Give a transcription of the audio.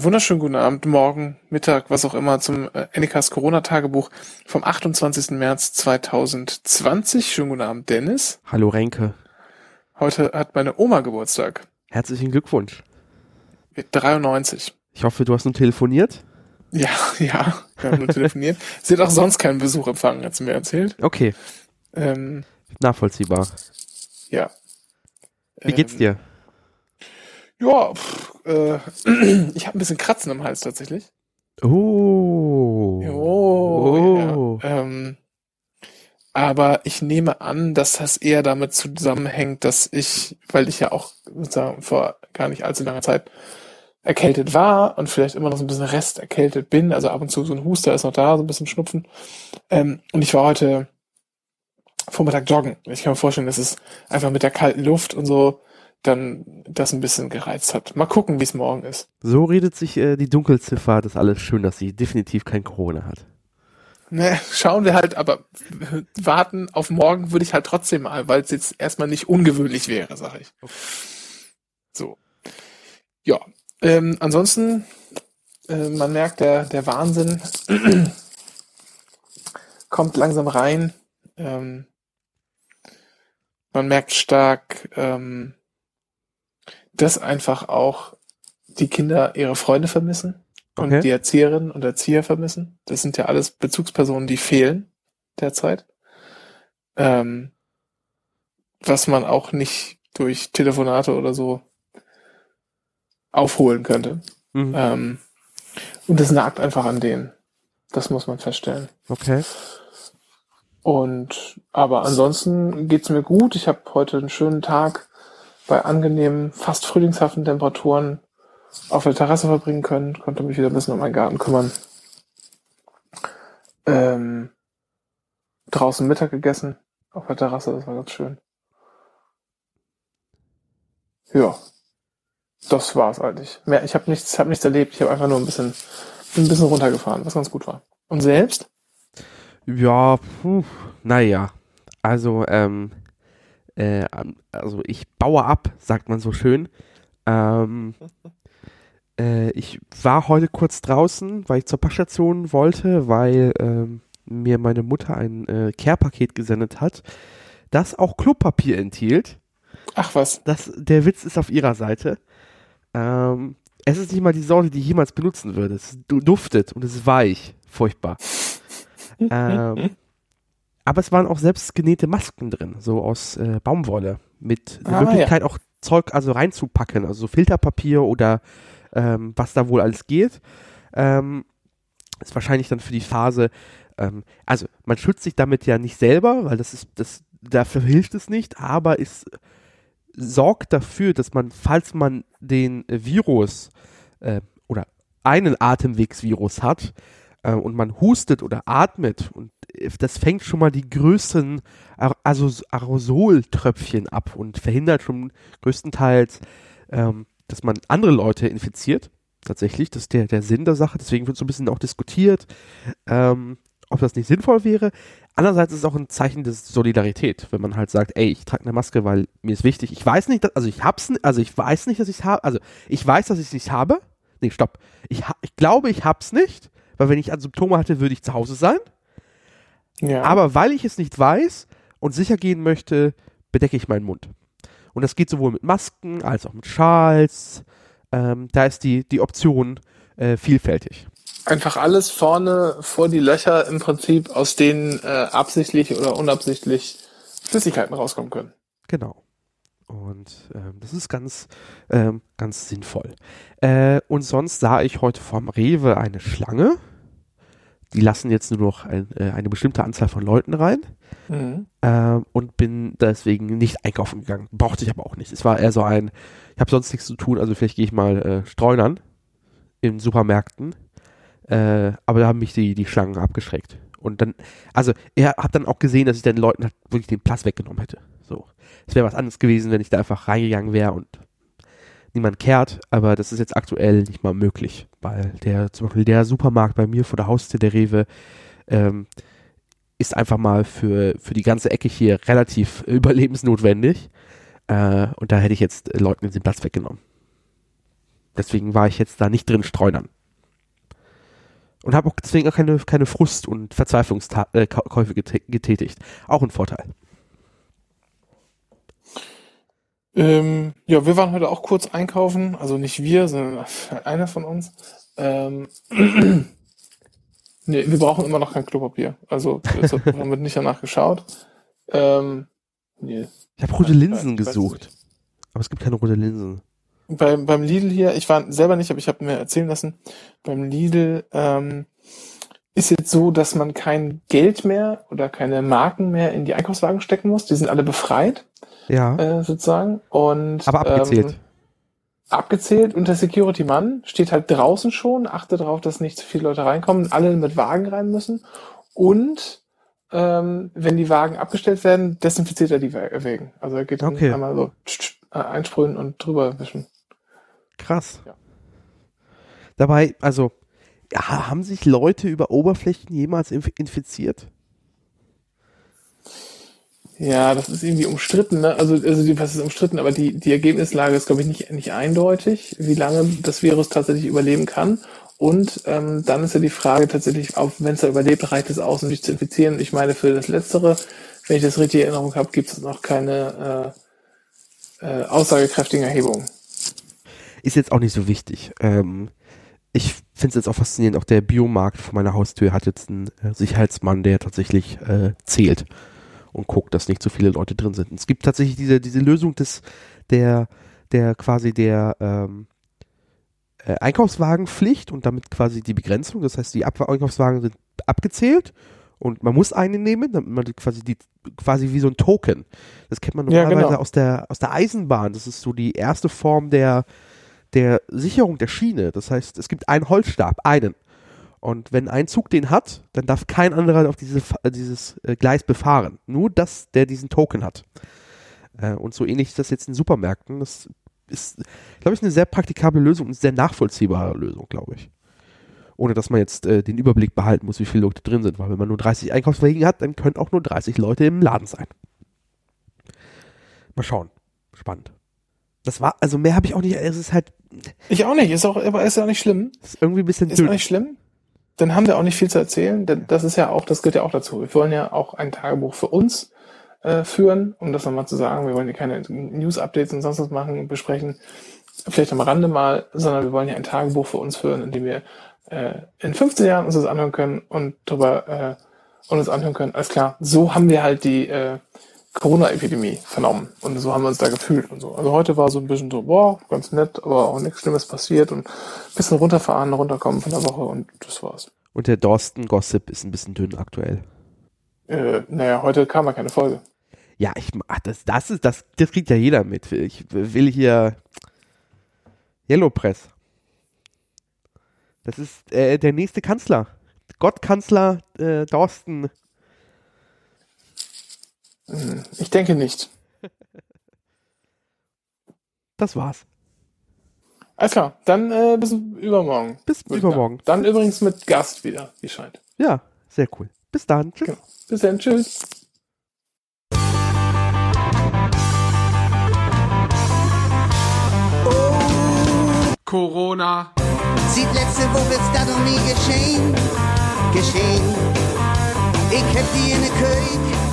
Einen wunderschönen guten Abend, morgen, Mittag, was auch immer, zum äh, Anycast Corona-Tagebuch vom 28. März 2020. Schönen guten Abend, Dennis. Hallo Renke. Heute hat meine Oma Geburtstag. Herzlichen Glückwunsch. Mit 93. Ich hoffe, du hast nun telefoniert. Ja, ja, wir haben nur telefoniert. Sie hat auch sonst keinen Besuch empfangen, hat sie mir erzählt. Okay, Ähm, nachvollziehbar. ja. Wie geht's Ähm, dir? Ja, pff, äh, ich habe ein bisschen Kratzen im Hals tatsächlich. Oh. Oh, ja. ähm, aber ich nehme an, dass das eher damit zusammenhängt, dass ich, weil ich ja auch sozusagen vor gar nicht allzu langer Zeit erkältet war und vielleicht immer noch so ein bisschen Rest erkältet bin, also ab und zu so ein Huster ist noch da, so ein bisschen Schnupfen. Ähm, und ich war heute Vormittag joggen. Ich kann mir vorstellen, dass es einfach mit der kalten Luft und so dann das ein bisschen gereizt hat. Mal gucken, wie es morgen ist. So redet sich äh, die Dunkelziffer, das ist alles schön, dass sie definitiv kein Corona hat. Ne, schauen wir halt, aber warten auf morgen würde ich halt trotzdem mal, weil es jetzt erstmal nicht ungewöhnlich wäre, sag ich. So. Ja. Ähm, ansonsten, äh, man merkt, der, der Wahnsinn kommt langsam rein. Ähm, man merkt stark, ähm, dass einfach auch die Kinder ihre Freunde vermissen und Okay. die Erzieherinnen und Erzieher vermissen. Das sind ja alles Bezugspersonen, die fehlen derzeit. Ähm, was man auch nicht durch Telefonate oder so aufholen könnte. Mhm. Ähm, und das nagt einfach an denen. Das muss man feststellen. Okay. Und aber ansonsten geht's mir gut. Ich habe heute einen schönen Tag bei angenehmen, fast frühlingshaften Temperaturen auf der Terrasse verbringen können. Konnte mich wieder ein bisschen um meinen Garten kümmern. Ähm, draußen Mittag gegessen auf der Terrasse, das war ganz schön. Ja, das war's eigentlich. Mehr, ich habe nichts, habe nichts erlebt. Ich habe einfach nur ein bisschen, ein bisschen runtergefahren, was ganz gut war. Und selbst? Ja, puh, naja. Also, ähm, äh, also ich baue ab, sagt man so schön. Ähm, äh, ich war heute kurz draußen, weil ich zur Packstation wollte, weil ähm, mir meine Mutter ein äh, Care-Paket gesendet hat, das auch Klopapier enthielt. Ach was. Das, der Witz ist auf ihrer Seite. Ähm, es ist nicht mal die Sorte, die ich jemals benutzen würde. Es du- duftet und es ist weich. Furchtbar. ähm, aber es waren auch selbst genähte Masken drin, so aus äh, Baumwolle. Mit der Ah, Möglichkeit auch Zeug also reinzupacken, also so Filterpapier oder ähm, was da wohl alles geht. Ähm, ist wahrscheinlich dann für die Phase, ähm, also man schützt sich damit ja nicht selber, weil das ist, das, dafür hilft es nicht, aber es sorgt dafür, dass man, falls man den Virus äh, oder einen Atemwegsvirus hat äh, und man hustet oder atmet und das fängt schon mal die größten also Aerosoltröpfchen ab und verhindert schon größtenteils, ähm, dass man andere Leute infiziert. Tatsächlich, das ist der, der Sinn der Sache. Deswegen wird so ein bisschen auch diskutiert, ähm, ob das nicht sinnvoll wäre. Andererseits ist es auch ein Zeichen der Solidarität, wenn man halt sagt, ey, ich trage eine Maske, weil mir ist wichtig. Ich weiß nicht, dass, also ich hab's, also ich weiß nicht, dass ich habe. Also ich weiß, dass ich nicht habe. Nee, stopp. Ich, ich glaube, ich hab's nicht, weil wenn ich Symptome hatte, würde ich zu Hause sein. Ja. Aber weil ich es nicht weiß und sicher gehen möchte, bedecke ich meinen Mund. Und das geht sowohl mit Masken als auch mit Schals. Ähm, da ist die, die Option äh, vielfältig. Einfach alles vorne vor die Löcher im Prinzip, aus denen äh, absichtlich oder unabsichtlich Flüssigkeiten rauskommen können. Genau. Und ähm, das ist ganz, ähm, ganz sinnvoll. Äh, und sonst sah ich heute vom Rewe eine Schlange. Die lassen jetzt nur noch ein, äh, eine bestimmte Anzahl von Leuten rein. Mhm. ähm, und bin deswegen nicht einkaufen gegangen. Brauchte ich aber auch nicht. Es war eher so ein, ich habe sonst nichts zu tun, also vielleicht gehe ich mal äh, streunern in Supermärkten. Äh, aber da haben mich die, die Schlangen abgeschreckt. Und dann, also er hat dann auch gesehen, dass ich den Leuten halt wirklich den Platz weggenommen hätte. So. Es wäre was anderes gewesen, wenn ich da einfach reingegangen wäre und niemand kehrt, aber das ist jetzt aktuell nicht mal möglich, weil der, zum Beispiel der Supermarkt bei mir vor der Haustür, der Rewe, ähm, ist einfach mal für, für die ganze Ecke hier relativ überlebensnotwendig. Äh, und da hätte ich jetzt Leuten den Platz weggenommen. deswegen war ich jetzt da nicht drin streunern. Und habe auch deswegen auch keine, keine Frust- und Verzweiflungskäufe äh, getätigt. Auch ein Vorteil. Ähm, ja, wir waren heute auch kurz einkaufen. Also nicht wir, sondern einer von uns. Ähm, nee, wir brauchen immer noch kein Klopapier. Also haben wir nicht danach geschaut. Ähm, nee. Ich habe rote Linsen gesucht. Aber es gibt keine rote Linsen beim, beim Lidl hier, ich war selber nicht, aber ich habe mir erzählen lassen, beim Lidl ähm, ist jetzt so, dass man kein Geld mehr oder keine Marken mehr in die Einkaufswagen stecken muss. Die sind alle befreit. Ja. Äh, sozusagen. Und, aber abgezählt. Ähm, abgezählt und der Security-Mann steht halt draußen schon, achtet darauf, dass nicht zu viele Leute reinkommen, alle mit Wagen rein müssen. Und ähm, wenn die Wagen abgestellt werden, desinfiziert er die Wägen. Also er geht dann okay. einmal so einsprühen und drüber wischen. Krass. Ja. Dabei, also, ja, haben sich Leute über Oberflächen jemals infiziert? Ja, das ist irgendwie umstritten, ne? Also, also die, was ist umstritten, aber die, die Ergebnislage ist, glaube ich, nicht, nicht eindeutig, wie lange das Virus tatsächlich überleben kann. Und ähm, dann ist ja die Frage tatsächlich, wenn es da überlebt, reicht es aus, um sich zu infizieren. Ich meine, für das Letztere, wenn ich das richtig in Erinnerung habe, gibt es noch keine äh, äh, aussagekräftigen Erhebungen ist jetzt auch nicht so wichtig. Ähm, ich finde es jetzt auch faszinierend, auch der Biomarkt vor meiner Haustür hat jetzt einen äh, Sicherheitsmann, der tatsächlich äh, zählt und guckt, dass nicht zu viele Leute drin sind. Und es gibt tatsächlich diese, diese Lösung des, der, der quasi der ähm, äh, Einkaufswagenpflicht und damit quasi die Begrenzung. Das heißt, die Ab Einkaufswagen sind abgezählt und man muss einen nehmen, damit man quasi die quasi wie so ein Token. Das kennt man normalerweise ja, genau. aus der aus der Eisenbahn. Das ist so die erste Form der der Sicherung der Schiene. Das heißt, es gibt einen Holzstab, einen. Und wenn ein Zug den hat, dann darf kein anderer auf diese, äh, dieses äh, Gleis befahren. Nur das, der diesen Token hat. Äh, und so ähnlich ist das jetzt in Supermärkten. Das ist, glaube ich, eine sehr praktikable Lösung und eine sehr nachvollziehbare Lösung, glaube ich. Ohne dass man jetzt äh, den Überblick behalten muss, wie viele Leute drin sind. Weil wenn man nur 30 Einkaufswagen hat, dann können auch nur 30 Leute im Laden sein. Mal schauen. Spannend. Das war, also mehr habe ich auch nicht, es ist halt. Ich auch nicht, ist auch, aber ist ja auch nicht schlimm. Ist irgendwie ein bisschen Ist auch nicht schlimm. Dann haben wir auch nicht viel zu erzählen, denn das ist ja auch, das gehört ja auch dazu. Wir wollen ja auch ein Tagebuch für uns äh, führen, um das nochmal zu sagen. Wir wollen ja keine News-Updates und sonst was machen, besprechen, vielleicht am Rande mal, sondern wir wollen ja ein Tagebuch für uns führen, in dem wir äh, in 15 Jahren uns das anhören können und darüber äh, uns anhören können. Alles klar, so haben wir halt die äh, Corona-Epidemie vernommen. Und so haben wir uns da gefühlt und so. Also heute war so ein bisschen so, boah, ganz nett, aber auch nichts Schlimmes passiert und ein bisschen runterfahren, runterkommen von der Woche und das war's. Und der Dorsten-Gossip ist ein bisschen dünn aktuell. Äh, naja, heute kam ja keine Folge. Ja, ich ach, das, das ist, das, das kriegt ja jeder mit. Ich will hier Yellow Press. Das ist äh, der nächste Kanzler. Gottkanzler äh, Dorsten ich denke nicht. Das war's. Alles klar, dann äh, bis übermorgen. Bis übermorgen. Dann übrigens mit Gast wieder, wie scheint. Ja, sehr cool. Bis dann. Tschüss. Genau. Bis dann. Tschüss. Corona. Sieht letzte Woche ist da doch nie geschehen. Geschehen. Ich hab die in der Küche